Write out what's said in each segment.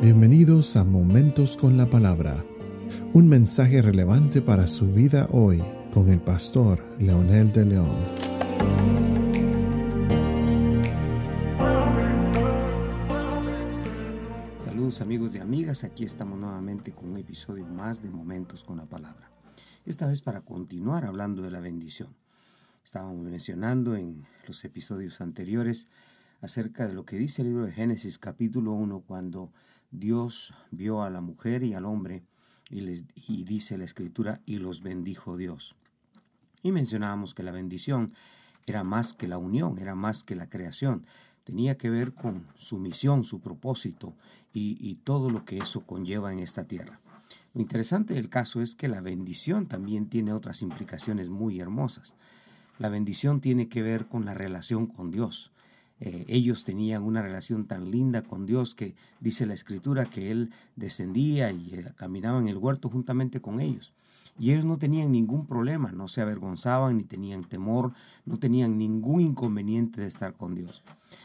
Bienvenidos a Momentos con la Palabra, un mensaje relevante para su vida hoy con el pastor Leonel de León. Saludos amigos y amigas, aquí estamos nuevamente con un episodio más de Momentos con la Palabra. Esta vez para continuar hablando de la bendición. Estábamos mencionando en los episodios anteriores acerca de lo que dice el libro de Génesis capítulo 1 cuando Dios vio a la mujer y al hombre y, les, y dice la escritura, y los bendijo Dios. Y mencionábamos que la bendición era más que la unión, era más que la creación, tenía que ver con su misión, su propósito y, y todo lo que eso conlleva en esta tierra. Lo interesante del caso es que la bendición también tiene otras implicaciones muy hermosas. La bendición tiene que ver con la relación con Dios. Eh, ellos tenían una relación tan linda con Dios que dice la escritura que Él descendía y eh, caminaba en el huerto juntamente con ellos. Y ellos no tenían ningún problema, no se avergonzaban ni tenían temor, no tenían ningún inconveniente de estar con Dios.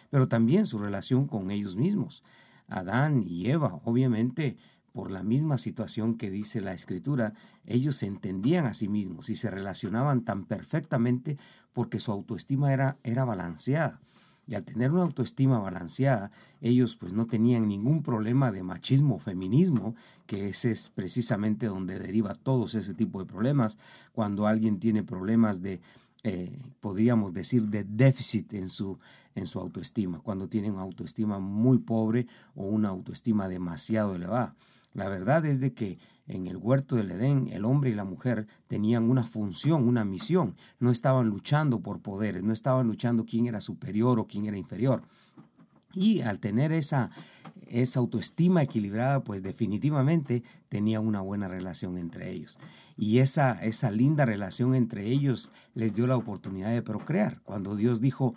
Pero también su relación con ellos mismos. Adán y Eva, obviamente, por la misma situación que dice la escritura, ellos se entendían a sí mismos y se relacionaban tan perfectamente porque su autoestima era, era balanceada. Y al tener una autoestima balanceada, ellos pues no tenían ningún problema de machismo o feminismo, que ese es precisamente donde deriva todos ese tipo de problemas. Cuando alguien tiene problemas de, eh, podríamos decir, de déficit en su, en su autoestima, cuando tienen una autoestima muy pobre o una autoestima demasiado elevada. La verdad es de que en el huerto del Edén el hombre y la mujer tenían una función, una misión. No estaban luchando por poderes, no estaban luchando quién era superior o quién era inferior. Y al tener esa, esa autoestima equilibrada, pues definitivamente tenía una buena relación entre ellos. Y esa, esa linda relación entre ellos les dio la oportunidad de procrear. Cuando Dios dijo,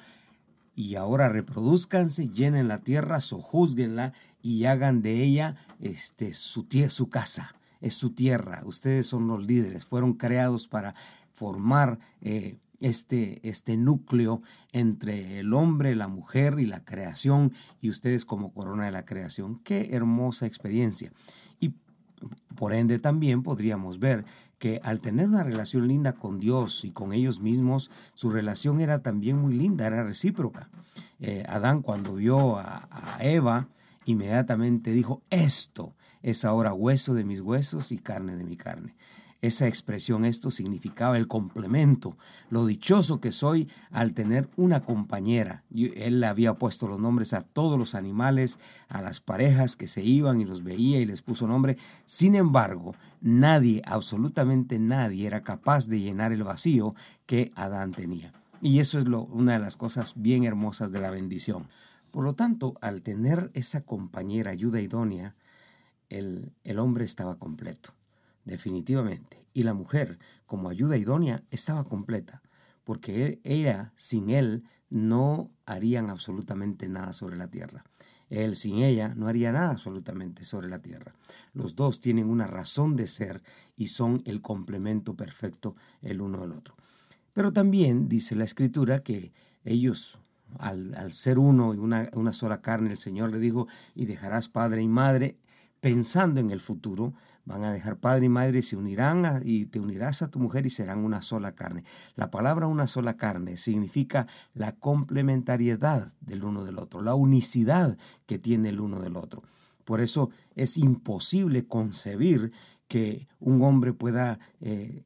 y ahora reproduzcanse, llenen la tierra, sojuzguenla y hagan de ella este, su, su casa, es su tierra. Ustedes son los líderes, fueron creados para formar eh, este, este núcleo entre el hombre, la mujer y la creación y ustedes como corona de la creación. Qué hermosa experiencia. Y por ende también podríamos ver que al tener una relación linda con Dios y con ellos mismos, su relación era también muy linda, era recíproca. Eh, Adán cuando vio a, a Eva, inmediatamente dijo, esto es ahora hueso de mis huesos y carne de mi carne. Esa expresión, esto significaba el complemento, lo dichoso que soy al tener una compañera. Él le había puesto los nombres a todos los animales, a las parejas que se iban y los veía y les puso nombre. Sin embargo, nadie, absolutamente nadie, era capaz de llenar el vacío que Adán tenía. Y eso es lo, una de las cosas bien hermosas de la bendición. Por lo tanto, al tener esa compañera ayuda idónea, el, el hombre estaba completo definitivamente. Y la mujer, como ayuda idónea, estaba completa, porque ella sin él no harían absolutamente nada sobre la tierra. Él sin ella no haría nada absolutamente sobre la tierra. Los dos tienen una razón de ser y son el complemento perfecto el uno del otro. Pero también dice la escritura que ellos, al, al ser uno y una, una sola carne, el Señor le dijo, y dejarás padre y madre, pensando en el futuro, van a dejar padre y madre y se unirán y te unirás a tu mujer y serán una sola carne. La palabra una sola carne significa la complementariedad del uno del otro, la unicidad que tiene el uno del otro. Por eso es imposible concebir que un hombre pueda eh,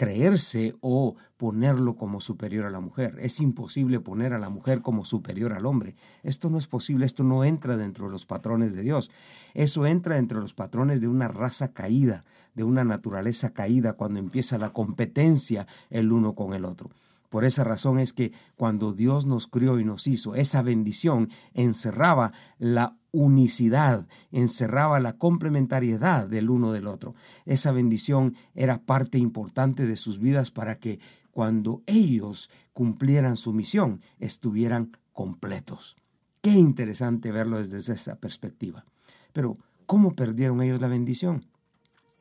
creerse o ponerlo como superior a la mujer. Es imposible poner a la mujer como superior al hombre. Esto no es posible, esto no entra dentro de los patrones de Dios. Eso entra dentro de los patrones de una raza caída, de una naturaleza caída, cuando empieza la competencia el uno con el otro. Por esa razón es que cuando Dios nos crió y nos hizo, esa bendición encerraba la unicidad, encerraba la complementariedad del uno del otro. Esa bendición era parte importante de sus vidas para que cuando ellos cumplieran su misión estuvieran completos. Qué interesante verlo desde esa perspectiva. Pero, ¿cómo perdieron ellos la bendición?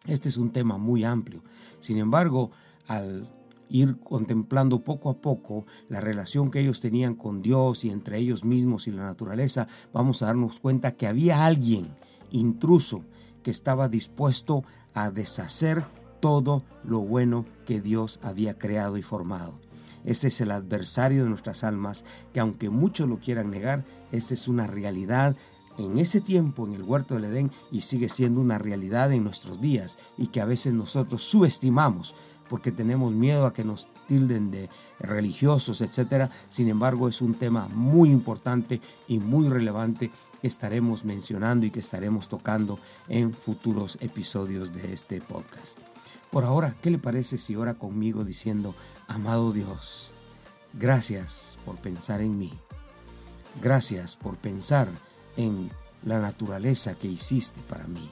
Este es un tema muy amplio. Sin embargo, al ir contemplando poco a poco la relación que ellos tenían con Dios y entre ellos mismos y la naturaleza, vamos a darnos cuenta que había alguien intruso que estaba dispuesto a deshacer todo lo bueno que Dios había creado y formado. Ese es el adversario de nuestras almas, que aunque muchos lo quieran negar, esa es una realidad en ese tiempo en el huerto del Edén y sigue siendo una realidad en nuestros días y que a veces nosotros subestimamos porque tenemos miedo a que nos tilden de religiosos, etc. Sin embargo, es un tema muy importante y muy relevante que estaremos mencionando y que estaremos tocando en futuros episodios de este podcast. Por ahora, ¿qué le parece si ora conmigo diciendo, amado Dios, gracias por pensar en mí? Gracias por pensar en la naturaleza que hiciste para mí.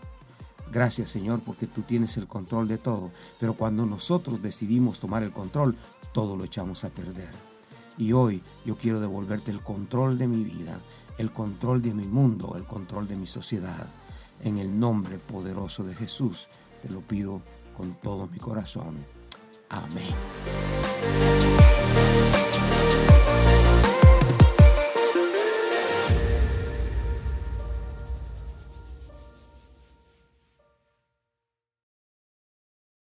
Gracias Señor porque tú tienes el control de todo, pero cuando nosotros decidimos tomar el control, todo lo echamos a perder. Y hoy yo quiero devolverte el control de mi vida, el control de mi mundo, el control de mi sociedad. En el nombre poderoso de Jesús te lo pido con todo mi corazón. Amén.